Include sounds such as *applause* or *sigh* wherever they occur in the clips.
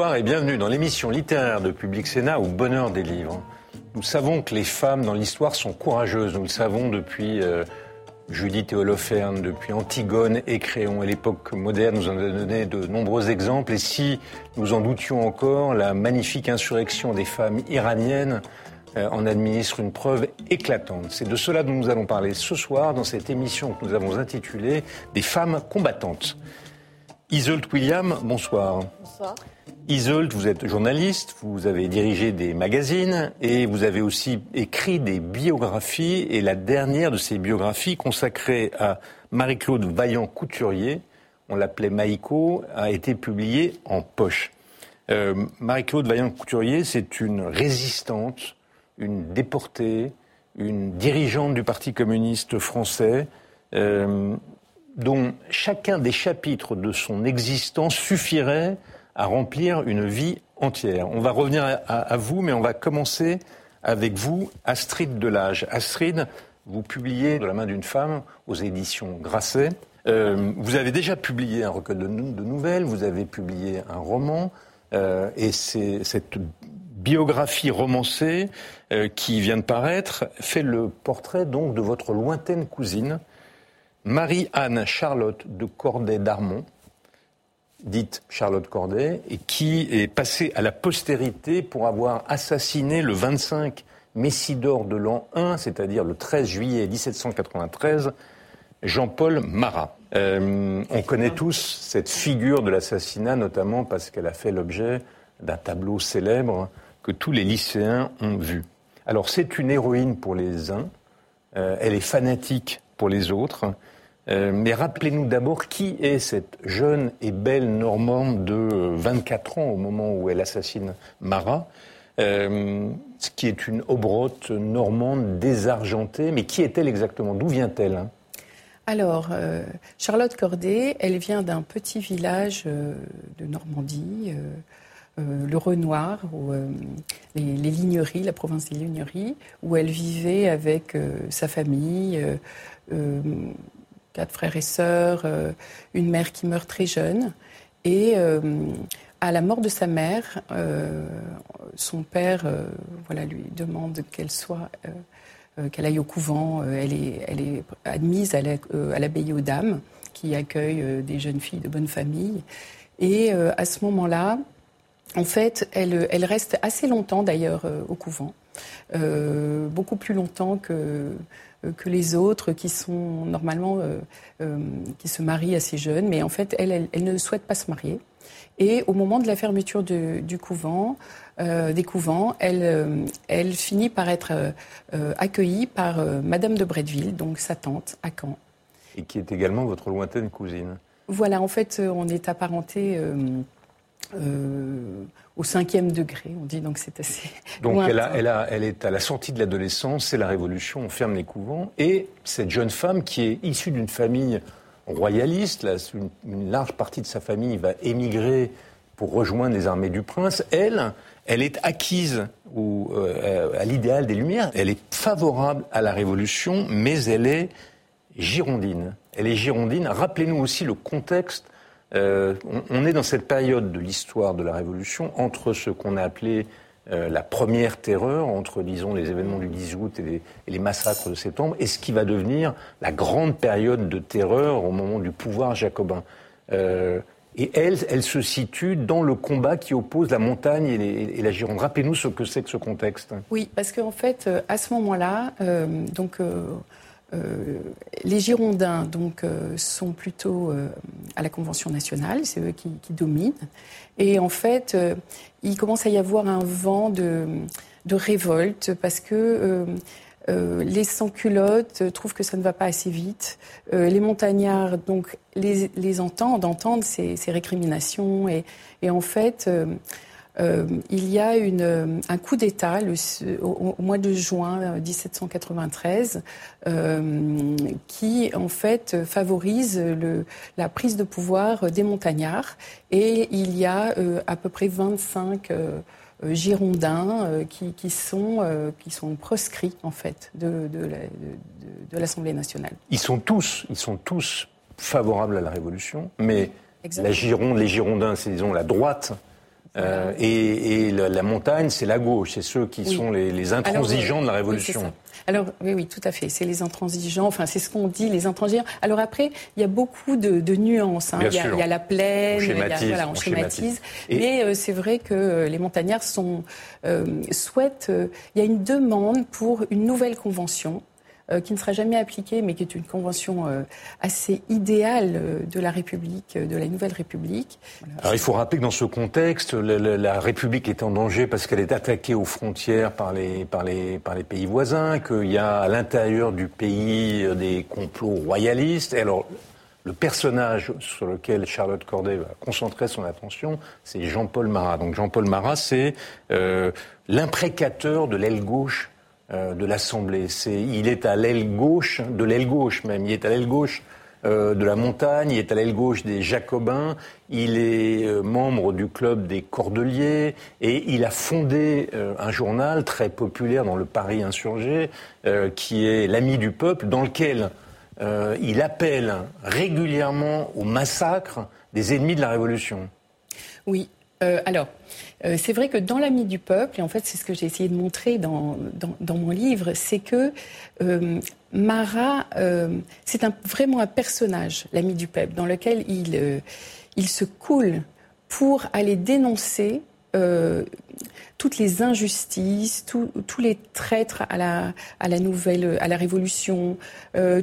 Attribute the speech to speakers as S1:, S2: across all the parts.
S1: Bonsoir et bienvenue dans l'émission littéraire de Public Sénat au bonheur des livres. Nous savons que les femmes dans l'histoire sont courageuses, nous le savons depuis euh, Judith et Holoferne, depuis Antigone et Créon. Et l'époque moderne nous en a donné de nombreux exemples. Et si nous en doutions encore, la magnifique insurrection des femmes iraniennes euh, en administre une preuve éclatante. C'est de cela dont nous allons parler ce soir dans cette émission que nous avons intitulée Des femmes combattantes. Isolde William, bonsoir.
S2: Bonsoir.
S1: Isolde, vous êtes journaliste, vous avez dirigé des magazines et vous avez aussi écrit des biographies. Et la dernière de ces biographies, consacrée à Marie-Claude Vaillant-Couturier, on l'appelait Maïko, a été publiée en poche. Euh, Marie-Claude Vaillant-Couturier, c'est une résistante, une déportée, une dirigeante du Parti communiste français, euh, dont chacun des chapitres de son existence suffirait à remplir une vie entière. On va revenir à, vous, mais on va commencer avec vous, Astrid Delage. Astrid, vous publiez De la main d'une femme aux éditions Grasset. Euh, vous avez déjà publié un recueil de, nouvelles, vous avez publié un roman, euh, et cette biographie romancée euh, qui vient de paraître fait le portrait donc de votre lointaine cousine, Marie-Anne Charlotte de Corday d'Armont, dite Charlotte Corday, et qui est passée à la postérité pour avoir assassiné le 25 Messidor de l'an 1, c'est-à-dire le 13 juillet 1793, Jean-Paul Marat. Euh, on connaît tous cette figure de l'assassinat, notamment parce qu'elle a fait l'objet d'un tableau célèbre que tous les lycéens ont vu. Alors c'est une héroïne pour les uns, euh, elle est fanatique pour les autres, euh, mais rappelez-nous d'abord qui est cette jeune et belle Normande de 24 ans au moment où elle assassine Marat, euh, qui est une obrote normande désargentée. Mais qui est-elle exactement? D'où vient-elle hein?
S2: Alors, euh, Charlotte Corday, elle vient d'un petit village de Normandie, le Renoir, les, Ligneries, la province des Ligneries, où elle vivait avec sa famille quatre frères et sœurs, euh, une mère qui meurt très jeune. Et euh, à la mort de sa mère, euh, son père voilà, lui demande qu'elle soit, qu'elle aille au couvent. elle, est, elle est admise à l'abbaye aux dames, qui accueille des jeunes filles de bonne famille. Et à ce moment-là, en fait, elle, elle, reste assez longtemps d'ailleurs au couvent, beaucoup plus longtemps que que les autres qui sont normalement euh, euh, qui se marient assez jeunes, mais en fait elle, elle, ne souhaite pas se marier. Et au moment de la fermeture du couvent, des couvents, elle, elle finit par être accueillie par Madame de Bretteville, donc sa tante à Caen.
S1: Et qui est également votre lointaine cousine.
S2: Voilà, en fait, on est apparenté au cinquième degré, on dit, donc c'est assez.
S1: Donc elle, a, elle, a, elle, est à la sortie de l'adolescence, c'est la Révolution, on ferme les couvents, et cette jeune femme qui est issue d'une famille royaliste, là, une, large partie de sa famille va émigrer pour rejoindre les armées du prince, elle, elle est acquise au, euh, à l'idéal des Lumières, elle est favorable à la Révolution, mais elle est girondine. Elle est girondine. Rappelez-nous aussi le contexte euh, on, est dans cette période de l'histoire de la Révolution entre ce qu'on a appelé euh, la première terreur, entre, disons, les événements du 10 août et les, massacres de septembre, et ce qui va devenir la grande période de terreur au moment du pouvoir jacobin. Euh, et elle, elle se situe dans le combat qui oppose la montagne et, la Gironde. Rappelez-nous ce que c'est que ce contexte.
S2: Oui, parce qu'en fait, à ce moment-là, donc euh, les Girondins donc, euh, sont plutôt euh, à la Convention nationale, c'est eux qui, dominent. Et en fait, il commence à y avoir un vent de, révolte parce que les sans-culottes trouvent que ça ne va pas assez vite. les montagnards donc, les, entendent, entendent ces, récriminations. Et, et en fait, il y a une, un coup d'État au, mois de juin 1793 qui en fait favorise le, la prise de pouvoir des montagnards et il y a à peu près 25 euh, girondins euh, qui, qui, sont, euh, qui sont proscrits en fait de, de, l'Assemblée nationale.
S1: Ils sont tous, ils sont tous favorables à la Révolution, mais la Gironde, les Girondins, c'est disons la droite. Et, la, montagne, c'est la gauche, c'est ceux qui sont les, intransigeants de la Révolution.
S2: Alors oui, oui, tout à fait. C'est les intransigeants. Enfin, c'est ce qu'on dit, les intransigeants. Alors après, il y a beaucoup de, nuances. Hein. Il, y a, la plaine, on schématise. Mais euh, c'est vrai que euh, les montagnards sont euh, souhaitent. il y a une demande pour une nouvelle convention euh, qui ne sera jamais appliquée, mais qui est une convention euh, assez idéale euh, de la République, de la Nouvelle République.
S1: Alors il faut rappeler que dans ce contexte, la, République est en danger parce qu'elle est attaquée aux frontières par les, pays voisins, qu'il y a à l'intérieur du pays des complots royalistes. Et alors, le personnage sur lequel Charlotte Corday va concentrer son attention, c'est Jean-Paul Marat. Donc Jean-Paul Marat, c'est l'imprécateur de l'aile gauche euh, de l'Assemblée. il est à l'aile gauche, de l'aile gauche même, il est à l'aile gauche euh, de la montagne, il est à l'aile gauche des Jacobins, il est euh, membre du club des Cordeliers et il a fondé un journal très populaire dans le Paris insurgé qui est l'ami du peuple, dans lequel il appelle régulièrement au massacre des ennemis de la Révolution.
S2: Oui, alors, euh, c'est vrai que dans l'ami du peuple, et en fait c'est ce que j'ai essayé de montrer dans, mon livre, c'est que euh, Marat, euh, c'est vraiment un personnage, l'ami du peuple, dans lequel il se coule pour aller dénoncer toutes les injustices, tous les traîtres à la, à la nouvelle, à la révolution,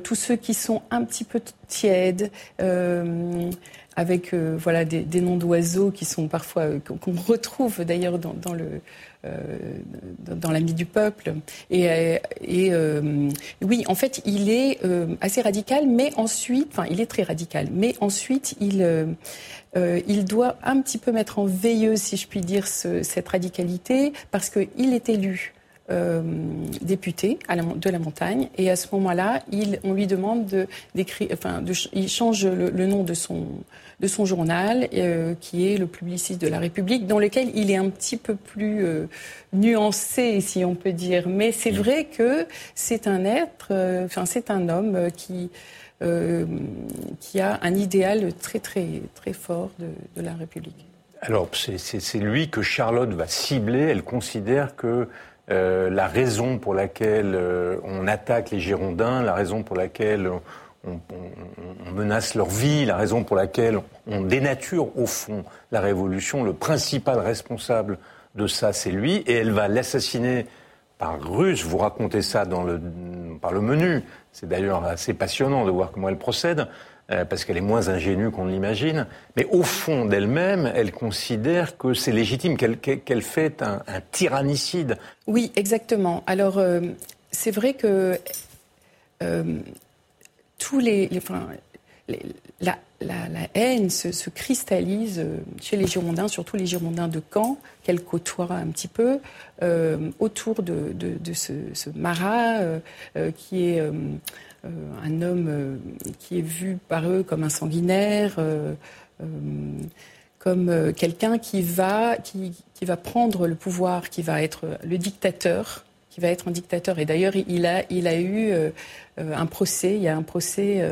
S2: tous ceux qui sont un petit peu tièdes, avec euh, voilà des, des noms d'oiseaux qui sont parfois euh, qu'on retrouve d'ailleurs dans, dans, le euh, dans l'ami du peuple. Et, et oui, en fait, il est assez radical, mais ensuite, enfin, il est très radical, mais ensuite, il il doit un petit peu mettre en veilleuse, si je puis dire, ce, cette radicalité, parce qu'il est élu. Euh, député à la, de la montagne. Et à ce moment-là, on lui demande de, d'écrire, enfin, de, il change le, le, nom de son, de son journal, euh, qui est le Publiciste de la République, dans lequel il est un petit peu plus euh, nuancé, si on peut dire. Mais c'est vrai que c'est un être, enfin, c'est un homme qui. qui a un idéal très très très fort de, de la République.
S1: Alors c'est lui que Charlotte va cibler. Elle considère que euh, la raison pour laquelle euh, on attaque les Girondins, la raison pour laquelle on, menace leur vie, la raison pour laquelle on dénature au fond la révolution, le principal responsable de ça, c'est lui, et elle va l'assassiner par ruse. Vous racontez ça dans le, par le menu. C'est d'ailleurs assez passionnant de voir comment elle procède. Euh, parce qu'elle est moins ingénue qu'on l'imagine, mais au fond d'elle-même, elle considère que c'est légitime, qu'elle fait un, tyrannicide.
S2: Oui, exactement. Alors, euh, c'est vrai que euh, tous les, enfin, la, haine se, cristallise chez les Girondins, surtout les Girondins de Caen, qu'elle côtoie un petit peu, autour de, ce, Marat qui est un homme euh, qui est vu par eux comme un sanguinaire, euh, comme quelqu'un qui va, qui, va prendre le pouvoir, qui va être le dictateur, qui va être un dictateur. Et d'ailleurs, il a, il a eu un procès, il y a un procès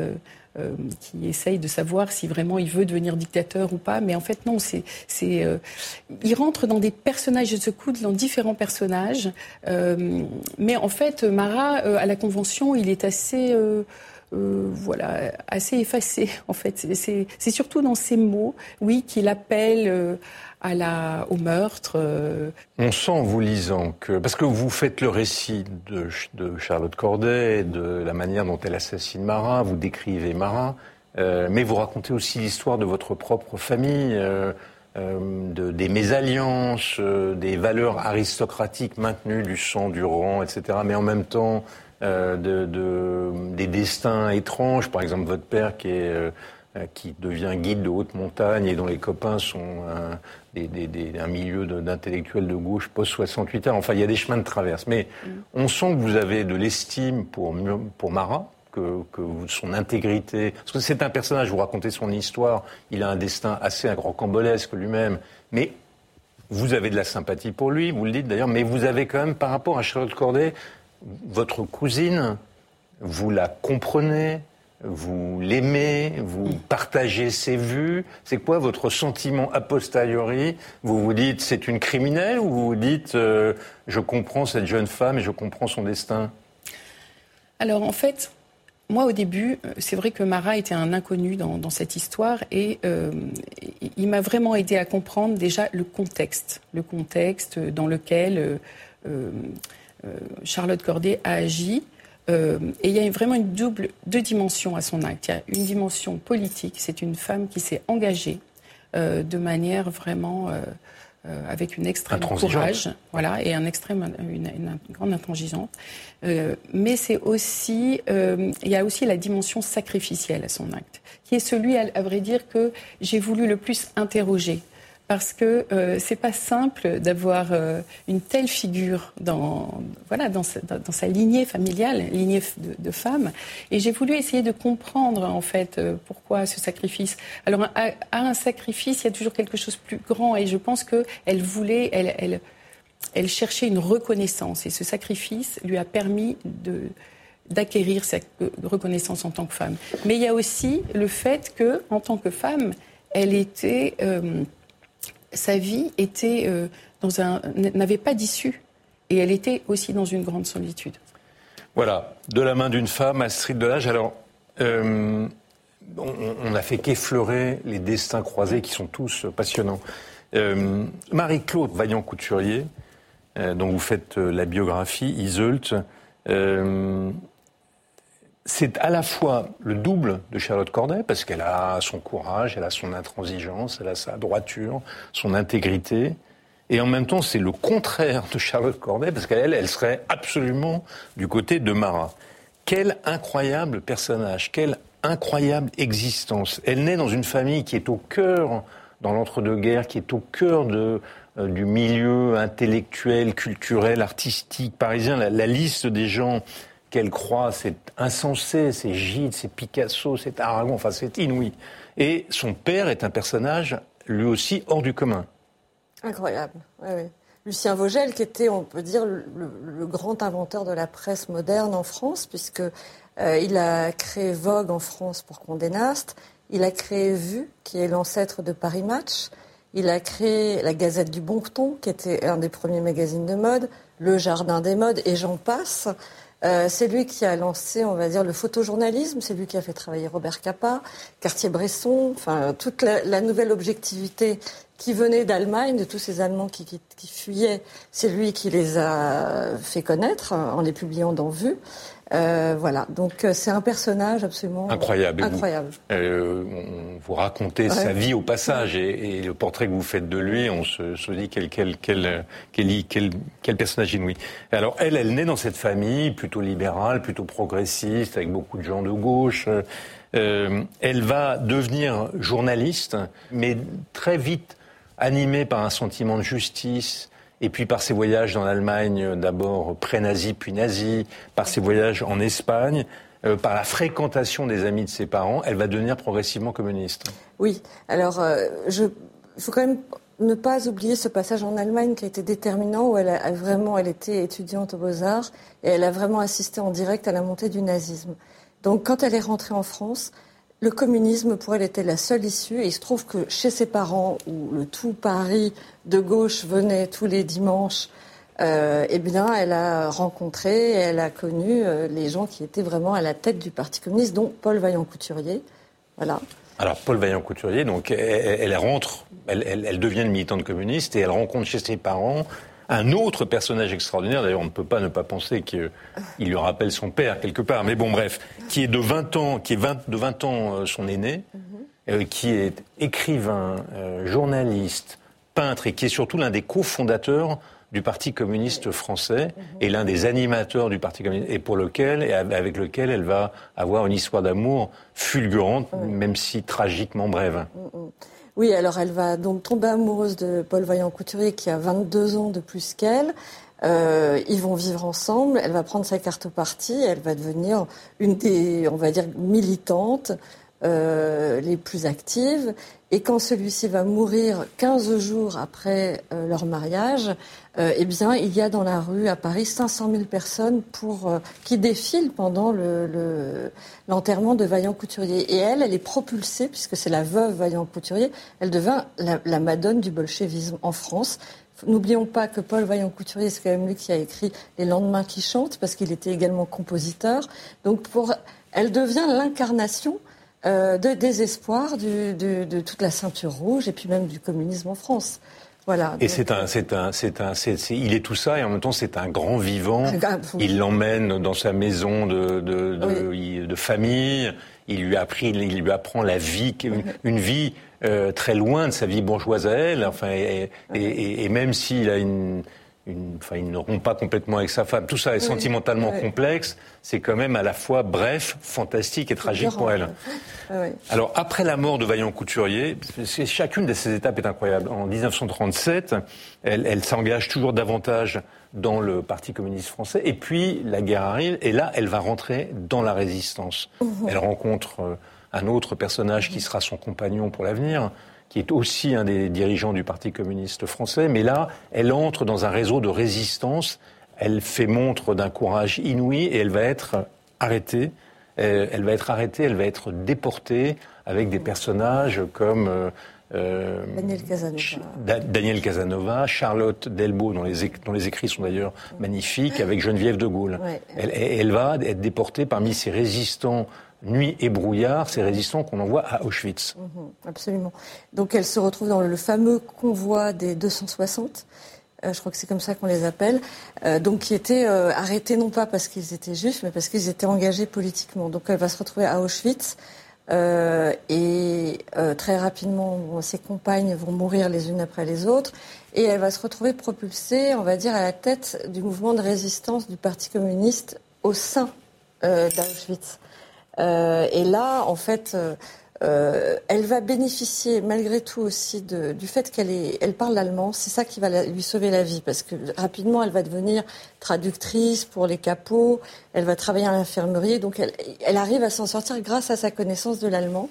S2: euh, qui essaye de savoir si vraiment il veut devenir dictateur ou pas. Mais en fait, non, c'est, c'est, euh, il rentre dans des personnages, il se coude dans différents personnages. Euh, mais en fait, Marat, à la Convention, il est assez... voilà, assez effacé *laughs* en fait. C'est surtout dans ces mots, oui, qu'il appelle à la, au meurtre. Euh.
S1: On sent en vous lisant que, parce que vous faites le récit de, de Charlotte Corday, de la manière dont elle assassine Marat, vous décrivez Marat, euh, mais vous racontez aussi l'histoire de votre propre famille. Euh, de, des mésalliances, des valeurs aristocratiques maintenues du sang, du rang, etc. Mais en même temps, de, de, des destins étranges. Par exemple, votre père qui est euh, qui devient guide de haute montagne et dont les copains sont un, un milieu d'intellectuels de, gauche post-68 ans. Enfin, il y a des chemins de traverse. Mais mm. on sent que vous avez de l'estime pour, pour Marat, que, son intégrité. Parce que c'est un personnage, vous racontez son histoire, il a un destin assez rocambolesque lui-même. Mais vous avez de la sympathie pour lui, vous le dites d'ailleurs, mais vous avez quand même, par rapport à Charlotte Corday, votre cousine, vous la comprenez, vous l'aimez, vous partagez ses vues. C'est quoi votre sentiment a posteriori? Vous vous dites c'est une criminelle ou vous vous dites euh, je comprends cette jeune femme et je comprends son destin?
S2: Alors en fait, moi, au début, euh, c'est vrai que Marat était un inconnu dans, cette histoire et euh, il m'a vraiment aidé à comprendre déjà le contexte, le contexte dans lequel Charlotte Corday a agi. Euh, et il y a vraiment une double, deux dimensions à son acte. Il y a une dimension politique, c'est une femme qui s'est engagée euh, de manière vraiment euh, avec une extrême courage, voilà, et un extrême, une, une grande intransigeante. mais c'est aussi, il y a aussi la dimension sacrificielle à son acte, qui est celui, à vrai dire, que j'ai voulu le plus interroger parce que euh, c'est pas simple d'avoir euh, une telle figure dans voilà dans sa, lignée familiale, lignée de, de femmes. Et j'ai voulu essayer de comprendre en fait euh, pourquoi ce sacrifice. Alors à, un sacrifice, il y a toujours quelque chose de plus grand. Et je pense que elle voulait, elle, elle, elle cherchait une reconnaissance. Et ce sacrifice lui a permis de d'acquérir cette reconnaissance en tant que femme. Mais il y a aussi le fait que, en tant que femme, elle était euh, sa vie était euh, dans un n'avait pas d'issue et elle était aussi dans une grande solitude.
S1: Voilà, de la main d'une femme, Astrid Delage. Alors, euh, on, n'a fait qu'effleurer les destins croisés qui sont tous passionnants. Euh, Marie-Claude Vaillant-Couturier, dont vous faites la biographie, Iseult, c'est à la fois le double de Charlotte Corday, parce qu'elle a son courage, elle a son intransigeance, elle a sa droiture, son intégrité. Et en même temps, c'est le contraire de Charlotte Corday, parce qu'elle, elle serait absolument du côté de Marat. Quel incroyable personnage, quelle incroyable existence. Elle naît dans une famille qui est au cœur, dans l'entre-deux-guerres, qui est au cœur de, euh, du milieu intellectuel, culturel, artistique parisien. la liste des gens qu'elle croit, c'est insensé, c'est Gide, c'est Picasso, c'est Aragon, enfin c'est inouï. Et son père est un personnage, lui aussi, hors du commun.
S3: Incroyable. Lucien Vogel, qui était, on peut dire, le, grand inventeur de la presse moderne en France, puisque euh, il a créé Vogue en France pour Condé Nast, il a créé Vue, qui est l'ancêtre de Paris Match, il a créé la Gazette du Bon Ton, qui était un des premiers magazines de mode, Le Jardin des modes, et j'en passe. Euh, c'est lui qui a lancé, on va dire, le photojournalisme. C'est lui qui a fait travailler Robert Capa, Cartier-Bresson, enfin toute la, nouvelle objectivité qui venait d'Allemagne, de tous ces Allemands qui, fuyaient. C'est lui qui les a fait connaître en les publiant dans Vue. Euh, voilà, donc euh, c'est un personnage absolument
S1: incroyable.
S3: incroyable.
S1: Vous, euh, vous racontez sa vie au passage et, le portrait que vous faites de lui, on se, se dit quel, quel, quel, quel, quel, personnage inouï. Alors elle, elle naît dans cette famille plutôt libérale, plutôt progressiste, avec beaucoup de gens de gauche. Euh, elle va devenir journaliste, mais très vite animée par un sentiment de justice, et puis par ses voyages dans l'Allemagne, d'abord pré-nazi puis nazi, par ses voyages en Espagne, euh, par la fréquentation des amis de ses parents, elle va devenir progressivement communiste.
S3: Oui, alors euh, il faut quand même ne pas oublier ce passage en Allemagne qui a été déterminant, où elle vraiment, elle était étudiante aux Beaux-Arts, et elle a vraiment assisté en direct à la montée du nazisme. Donc quand elle est rentrée en France, le communisme, pour elle, était la seule issue. Et il se trouve que chez ses parents, où le tout Paris de gauche venait tous les dimanches, euh, eh bien, elle a rencontré, elle a connu euh, les gens qui étaient vraiment à la tête du Parti communiste, dont Paul Vaillant-Couturier. Voilà.
S1: Alors, Paul Vaillant-Couturier, donc, elle, rentre, elle, elle, devient une militante communiste et elle rencontre chez ses parents un autre personnage extraordinaire, d'ailleurs on ne peut pas ne pas penser qu'il lui rappelle son père quelque part, mais bon bref, qui est de 20 ans, qui est de 20 ans euh, son aîné, mhm. euh, qui est écrivain, euh, journaliste, peintre et qui est surtout l'un des cofondateurs du Parti communiste français et l'un des animateurs du Parti communiste, et pour lequel et avec lequel elle va avoir une histoire d'amour fulgurante, même si tragiquement brève.
S3: Oui, alors elle va donc tomber amoureuse de Paul Vaillant-Couturier qui a 22 ans de plus qu'elle. Euh, ils vont vivre ensemble. Elle va prendre sa carte au parti. Elle va devenir une des, on va dire, militantes euh, les plus actives. Et quand celui-ci va mourir 15 jours après euh, leur mariage, euh, eh bien, il y a dans la rue à Paris 500 000 personnes pour, qui défilent pendant l'enterrement le, de Vaillant Couturier. Et elle, elle est propulsée, puisque c'est la veuve Vaillant Couturier, elle devint la, madone du bolchevisme en France. N'oublions pas que Paul Vaillant Couturier, c'est quand même lui qui a écrit Les lendemains qui chantent, parce qu'il était également compositeur. Donc, elle devient l'incarnation euh, de désespoir du, de, de, toute la ceinture rouge et puis même du communisme en France.
S1: Voilà. Et c'est un, c'est un, c'est un, c'est, il est tout ça et en même temps c'est un grand vivant. Il l'emmène dans sa maison de, de, de, de, famille. Il lui appris, il lui apprend la vie, une, une vie euh, très loin de sa vie bourgeoise à elle. Enfin, et, et, et même s'il a une une, enfin, il ne rompt pas complètement avec sa femme. Tout ça est sentimentalement complexe. C'est quand même à la fois bref, fantastique et tragique pour elle. Alors, après la mort de Vaillant Couturier, chacune de ces étapes est incroyable. En 1937, elle, elle s'engage toujours davantage dans le Parti communiste français. Et puis, la guerre arrive. Et là, elle va rentrer dans la résistance. Mmh. Elle rencontre euh, un autre personnage qui sera son compagnon pour l'avenir, qui est aussi un des dirigeants du Parti communiste français, mais là, elle entre dans un réseau de résistance, elle fait montre d'un courage inouï et elle va être arrêtée. Euh, elle va être arrêtée, elle va être déportée avec des personnages comme euh,
S3: euh Daniel, Casanova.
S1: Daniel Casanova, Charlotte Delbo, dont les, dont les écrits sont d'ailleurs magnifiques, avec Geneviève de Gaulle. elle, elle, va être déportée parmi ces résistants nuit et brouillard, ces résistants qu'on envoie à Auschwitz.
S3: Mhm, absolument. Donc elle se retrouve dans le fameux convoi des 260. Euh, je crois que c'est comme ça qu'on les appelle, euh, donc qui étaient euh, arrêtés non pas parce qu'ils étaient juifs, mais parce qu'ils étaient engagés politiquement. Donc elle va se retrouver à Auschwitz et très rapidement, ses compagnes vont mourir les unes après les autres, et elle va se retrouver propulsée, on va dire, à la tête du mouvement de résistance du Parti communiste au sein d'Auschwitz. Euh, et là, en fait, euh, euh, elle va bénéficier malgré tout aussi du fait qu'elle elle parle l'allemand. C'est ça qui va lui sauver la vie parce que rapidement, elle va devenir traductrice pour les capots. Elle va travailler à l'infirmerie. Donc, elle, elle arrive à s'en sortir grâce à sa connaissance de l'allemand.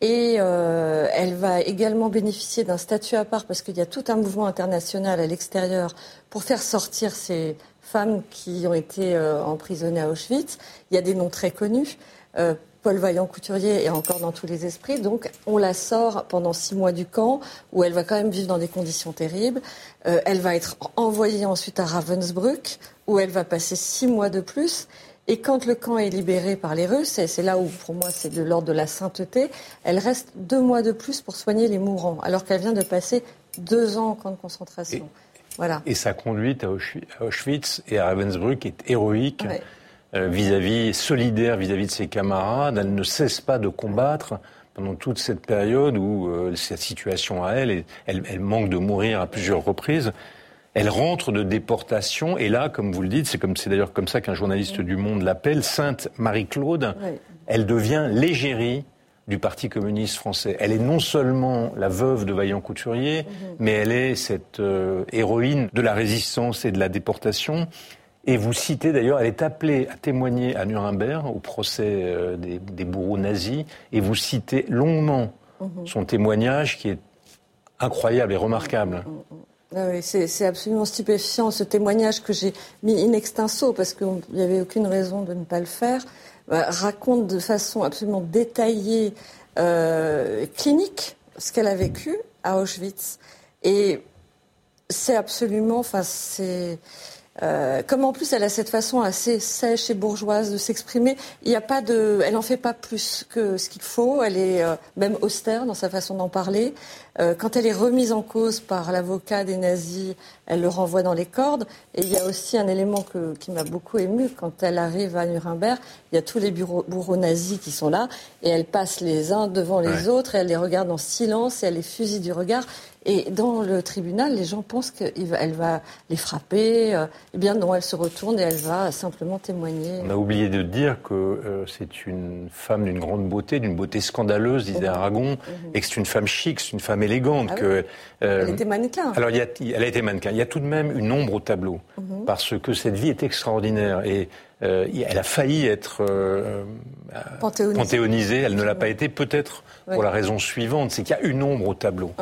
S3: Et euh, elle va également bénéficier d'un statut à part parce qu'il y a tout un mouvement international à l'extérieur pour faire sortir ces femmes qui ont été euh, emprisonnées à Auschwitz. Il y a des noms très connus. Euh, Paul Vaillant-Couturier est encore dans tous les esprits. Donc, on la sort pendant six mois du camp, où elle va quand même vivre dans des conditions terribles. Euh, elle va être envoyée ensuite à Ravensbrück, où elle va passer six mois de plus. Et quand le camp est libéré par les Russes, et c'est là où pour moi c'est de l'ordre de la sainteté, elle reste deux mois de plus pour soigner les mourants, alors qu'elle vient de passer deux ans en camp de concentration.
S1: Voilà. Et sa conduite à Auschwitz et à Ravensbrück est héroïque. Euh, vis-à-vis, solidaire vis-à-vis de ses camarades. Elle ne cesse pas de combattre pendant toute cette période où euh, cette situation à elle, elle, elle, manque de mourir à plusieurs reprises. Elle rentre de déportation et là, comme vous le dites, c'est comme c'est d'ailleurs comme ça qu'un journaliste du Monde l'appelle, Sainte Marie-Claude. Elle devient l'égérie du Parti communiste français. Elle est non seulement la veuve de Vaillant Couturier, mhm. mais elle est cette euh, héroïne de la résistance et de la déportation. Et vous citez d'ailleurs, elle est appelée à témoigner à Nuremberg au procès euh, des, bourreaux nazis, et vous citez longuement mhm. son témoignage qui est incroyable et remarquable.
S3: Ah oui, c'est absolument stupéfiant ce témoignage que j'ai mis in extenso parce qu'il n'y avait aucune raison de ne pas le faire. Bah, raconte de façon absolument détaillée, euh, clinique, ce qu'elle a vécu à Auschwitz. Et c'est absolument, enfin, c'est euh, comme en plus elle a cette façon assez sèche et bourgeoise de s'exprimer, il n'y a pas de, elle en fait pas plus que ce qu'il faut. Elle est euh, même austère dans sa façon d'en parler. Euh, quand elle est remise en cause par l'avocat des nazis, elle le renvoie dans les cordes. Et il y a aussi un élément que, qui m'a beaucoup ému quand elle arrive à Nuremberg. Il y a tous les bureaux, bourreaux nazis qui sont là et elle passe les uns devant les autres et elle les regarde en silence et elle les fusille du regard. Et dans le tribunal, les gens pensent qu'elle va les frapper. Euh, eh bien non, elle se retourne et elle va simplement témoigner.
S1: On a oublié de dire que euh, c'est une femme d'une grande beauté, d'une beauté scandaleuse, disait mhm. Aragon, mhm. et que c'est une femme chic, c'est une femme élégante.
S3: Ah
S1: que,
S3: elle était mannequin.
S1: Alors, il y a, elle a été mannequin. Il y a tout de même une ombre au tableau, mhm. parce que cette vie est extraordinaire. Et euh, elle a failli être euh, panthéonisée. Elle ne l'a pas été, peut-être pour la raison suivante, c'est qu'il y a une ombre au tableau.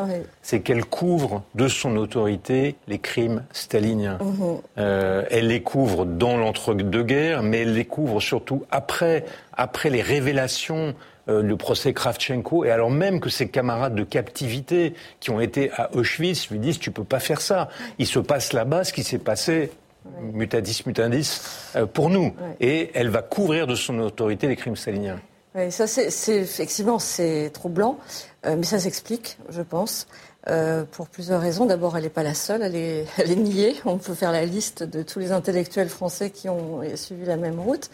S1: C'est qu'elle couvre de son autorité les crimes staliniens. Mhm. Euh, elle les couvre dans l'entre-deux-guerres, mais elle les couvre surtout après, après les révélations du procès Kravchenko, et alors même que ses camarades de captivité qui ont été à Auschwitz lui disent tu peux pas faire ça. Il se passe là-bas ce qui s'est passé mutadis mutandis euh, pour nous. Et elle va couvrir de son autorité les crimes staliniens.
S3: Oui, ça c'est effectivement c'est troublant, euh, mais ça s'explique, je pense, euh, pour plusieurs raisons. D'abord, elle n'est pas la seule, elle est, *laughs* elle est niée. On peut faire la liste de tous les intellectuels français qui ont suivi la même route.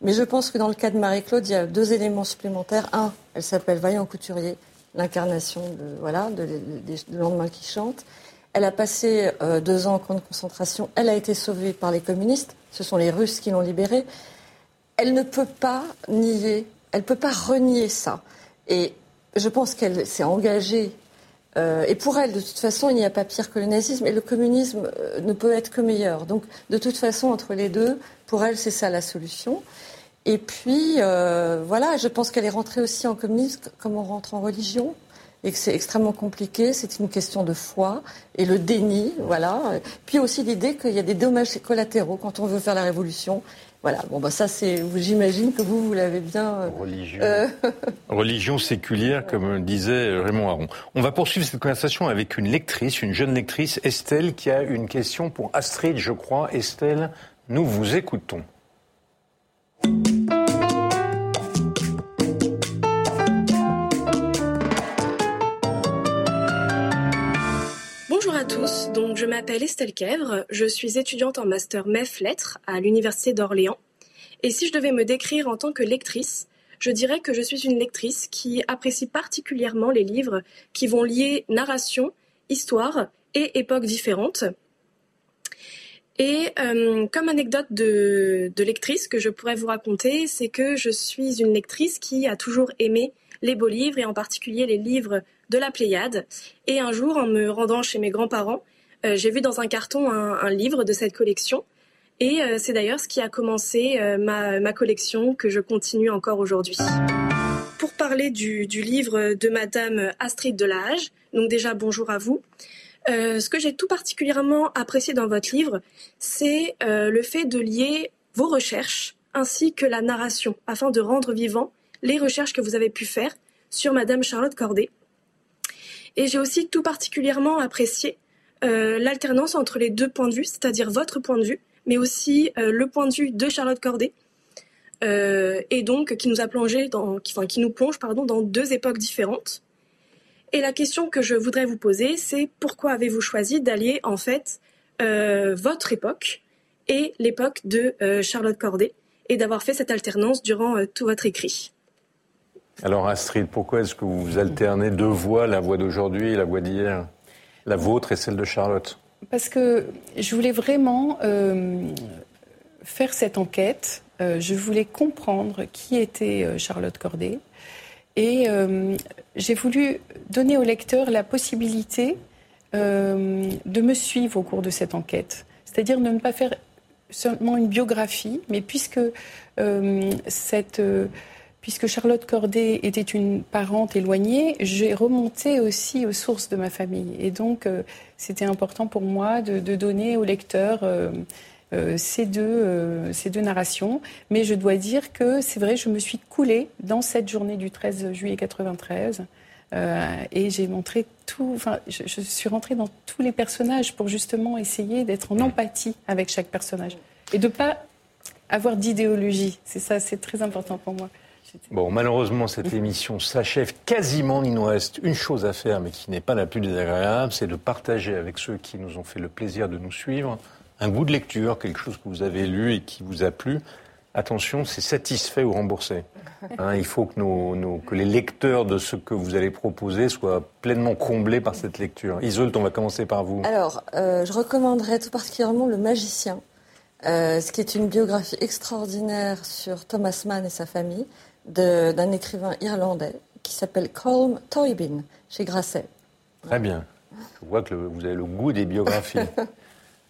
S3: Mais je pense que dans le cas de Marie-Claude, il y a deux éléments supplémentaires. Un, elle s'appelle Vaillant Couturier, l'incarnation de voilà de, de, lendemain qui chante. Elle a passé euh, deux ans en camp de concentration. Elle a été sauvée par les communistes. Ce sont les Russes qui l'ont libérée. Elle ne peut pas nier, elle ne peut pas renier ça. Et je pense qu'elle s'est engagée. Euh, et pour elle, de toute façon, il n'y a pas pire que le nazisme. Et le communisme euh, ne peut être que meilleur. Donc, de toute façon, entre les deux, pour elle, c'est ça la solution. Et puis, voilà, je pense qu'elle est rentrée aussi en communisme comme on rentre en religion et que c'est extrêmement compliqué. C'est une question de foi et le déni, voilà. Puis aussi l'idée qu'il y a des dommages collatéraux quand on veut faire la révolution. Voilà, bon, bah ça, c'est, j'imagine que vous, vous l'avez bien.
S1: Euh, religion. Euh, *laughs* Religion séculière, comme disait Raymond Aron. On va poursuivre cette conversation avec une lectrice, une jeune lectrice, Estelle, qui a une question pour Astrid, je crois. Estelle, nous vous écoutons.
S4: Donc je m'appelle Estelle Kèvre, je suis étudiante en master MEF Lettres à l'Université d'Orléans. Et si je devais me décrire en tant que lectrice, je dirais que je suis une lectrice qui apprécie particulièrement les livres qui vont lier narration, histoire et époques différentes. Et euh, comme anecdote de, lectrice que je pourrais vous raconter, c'est que je suis une lectrice qui a toujours aimé les beaux livres et en particulier les livres de la Pléiade. Et un jour, en me rendant chez mes grands-parents, euh, j'ai vu dans un carton un, livre de cette collection. Et euh, c'est d'ailleurs ce qui a commencé euh, ma, collection que je continue encore aujourd'hui. Pour parler du, livre de Madame Astrid Delage, donc déjà bonjour à vous. ce que j'ai tout particulièrement apprécié dans votre livre, c'est le fait de lier vos recherches ainsi que la narration, afin de rendre vivant les recherches que vous avez pu faire sur Madame Charlotte Corday. Et j'ai aussi tout particulièrement apprécié euh, l'alternance entre les deux points de vue, c'est-à-dire votre point de vue, mais aussi euh, le point de vue de Charlotte Corday, euh, et donc qui nous a plongé dans, qui, enfin, qui nous plonge pardon dans deux époques différentes. Et la question que je voudrais vous poser, c'est pourquoi avez-vous choisi d'allier en fait votre époque et l'époque de Charlotte Corday et d'avoir fait cette alternance durant tout votre écrit?
S1: Alors Astrid, pourquoi est-ce que vous alternez deux voix, la voix d'aujourd'hui et la voix d'hier La vôtre et celle de Charlotte?
S2: Parce que je voulais vraiment euh, faire cette enquête. Euh, je voulais comprendre qui était euh, Charlotte Corday. Et j'ai voulu donner au lecteur la possibilité de me suivre au cours de cette enquête. C'est-à-dire de ne pas faire seulement une biographie, mais puisque cette puisque Charlotte Corday était une parente éloignée, j'ai remonté aussi aux sources de ma famille. Et donc, euh, c'était important pour moi de, donner au lecteur euh, euh, ces, deux, ces deux narrations. Mais je dois dire que c'est vrai, je me suis coulée dans cette journée du 13 juillet 93. et j'ai montré tout, enfin, je, je, suis rentrée dans tous les personnages pour justement essayer d'être en empathie avec chaque personnage et de pas avoir d'idéologie. C'est ça, c'est très important pour moi.
S1: Bon, malheureusement, cette émission s'achève quasiment. Il nous reste une chose à faire, mais qui n'est pas la plus désagréable, c'est de partager avec ceux qui nous ont fait le plaisir de nous suivre un goût de lecture, quelque chose que vous avez lu et qui vous a plu. attention, c'est satisfait ou remboursé. Hein, il faut que, nos, que, les lecteurs de ce que vous allez proposer soient pleinement comblés par cette lecture. Isolde, on va commencer par vous.
S3: Alors, euh, je recommanderais tout particulièrement Le Magicien, euh, ce qui est une biographie extraordinaire sur Thomas Mann et sa famille, d'un écrivain irlandais qui s'appelle Colm Toybin, chez Grasset.
S1: Très bien. Je vois que vous avez le goût des biographies. *laughs*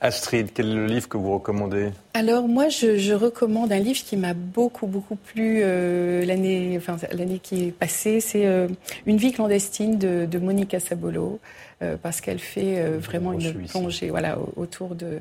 S1: Astrid, quel est le livre que vous recommandez?
S2: Alors moi, je, recommande un livre qui m'a beaucoup beaucoup plu euh, l'année, enfin l'année qui est passée. C'est euh, Une vie clandestine de, Monica Sabolo, euh, parce qu'elle fait vraiment une plongée, voilà, autour de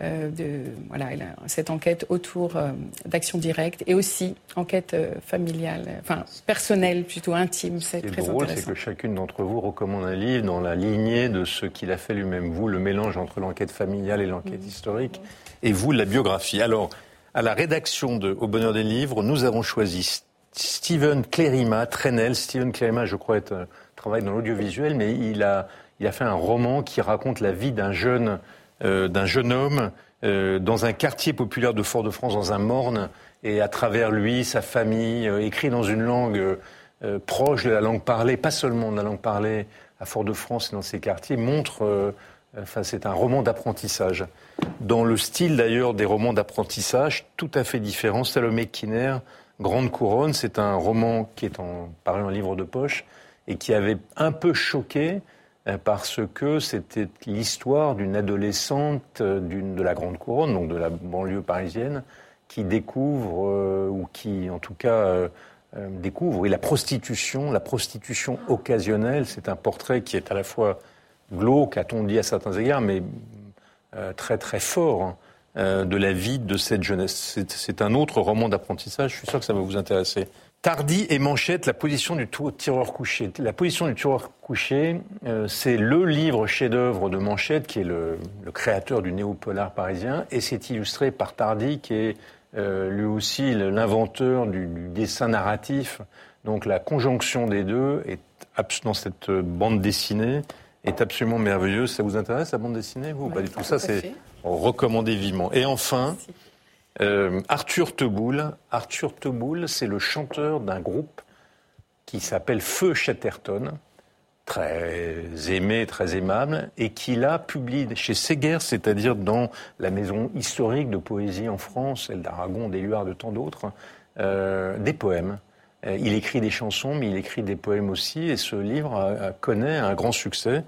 S2: euh, de voilà, cette enquête autour euh, d'action directe et aussi enquête euh, familiale, enfin personnelle plutôt intime.
S1: C'est très drôle, c'est que chacune d'entre vous recommande un livre dans la lignée de ce qu'il a fait lui-même. Vous, le mélange entre l'enquête familiale et l'enquête mmh. historique, et vous, la biographie. Alors, à la rédaction de Au bonheur des livres, nous avons choisi Steven Clérima, Trenel. Steven Clérima, je crois, être, travaille dans l'audiovisuel, mais il a, il a fait un roman qui raconte la vie d'un jeune euh, d'un jeune homme euh, dans un quartier populaire de Fort-de-France, dans un morne, et à travers lui, sa famille, euh, écrit dans une langue proche de la langue parlée, pas seulement de la langue parlée à Fort-de-France et dans ces quartiers, montre, enfin c'est un roman d'apprentissage. Dans le style d'ailleurs des romans d'apprentissage, tout à fait différent. Salomé Kinner, Grande Couronne, c'est un roman qui est en, paru en livre de poche et qui avait un peu choqué euh, parce que c'était l'histoire d'une adolescente euh, de la Grande Couronne, donc de la banlieue parisienne, qui découvre, euh, ou qui en tout cas découvre, et la prostitution, la prostitution occasionnelle, c'est un portrait qui est à la fois glauque, a-t-on dit à certains égards, mais très très fort hein, de la vie de cette jeunesse. C'est un autre roman d'apprentissage, je suis sûr que ça va vous intéresser. Tardy et Manchette, la position du tireur couché. La position du tireur couché, euh, c'est le livre chef-d'œuvre de Manchette, qui est le, créateur du néo-polar parisien, et c'est illustré par Tardy, qui est euh, lui aussi l'inventeur du, dessin narratif. Donc la conjonction des deux est, dans cette bande dessinée est absolument merveilleuse. Ça vous intéresse la bande dessinée vous? Pas du tout. Ça, c'est recommandé vivement. Et enfin. Euh, Arthur Teboul. Arthur Teboul, c'est le chanteur d'un groupe qui s'appelle Feu Chatterton, très aimé, très aimable, et qui l'a publié chez Séguer, c'est-à-dire dans la maison historique de poésie en France, celle d'Aragon, d'Éluard, de tant d'autres, euh, des poèmes. Euh, il écrit des chansons, mais il écrit des poèmes aussi, et ce livre connaît un grand succès.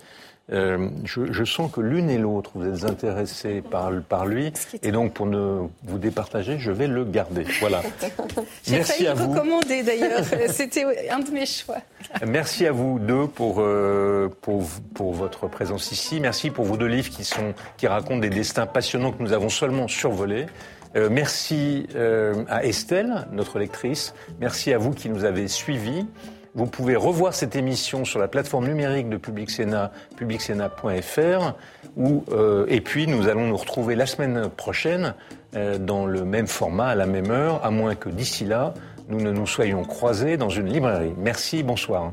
S1: Euh, je, sens que l'une et l'autre, vous êtes intéressés par, par lui, et donc pour ne vous départager, je vais le garder. Voilà. *laughs*
S2: Merci à vous. recommander d'ailleurs, *laughs* c'était un de mes choix.
S1: Merci à vous deux pour, euh, pour, pour, votre présence ici. Merci pour vos deux livres qui, sont, qui racontent des destins passionnants que nous avons seulement survolés. Euh, merci à Estelle, notre lectrice. Merci à vous qui nous avez suivis. Vous pouvez revoir cette émission sur la plateforme numérique de Public Sénat, publicsénat.fr. Euh, et puis nous allons nous retrouver la semaine prochaine euh, dans le même format, à la même heure, à moins que d'ici là, nous ne nous soyons croisés dans une librairie. Merci, bonsoir.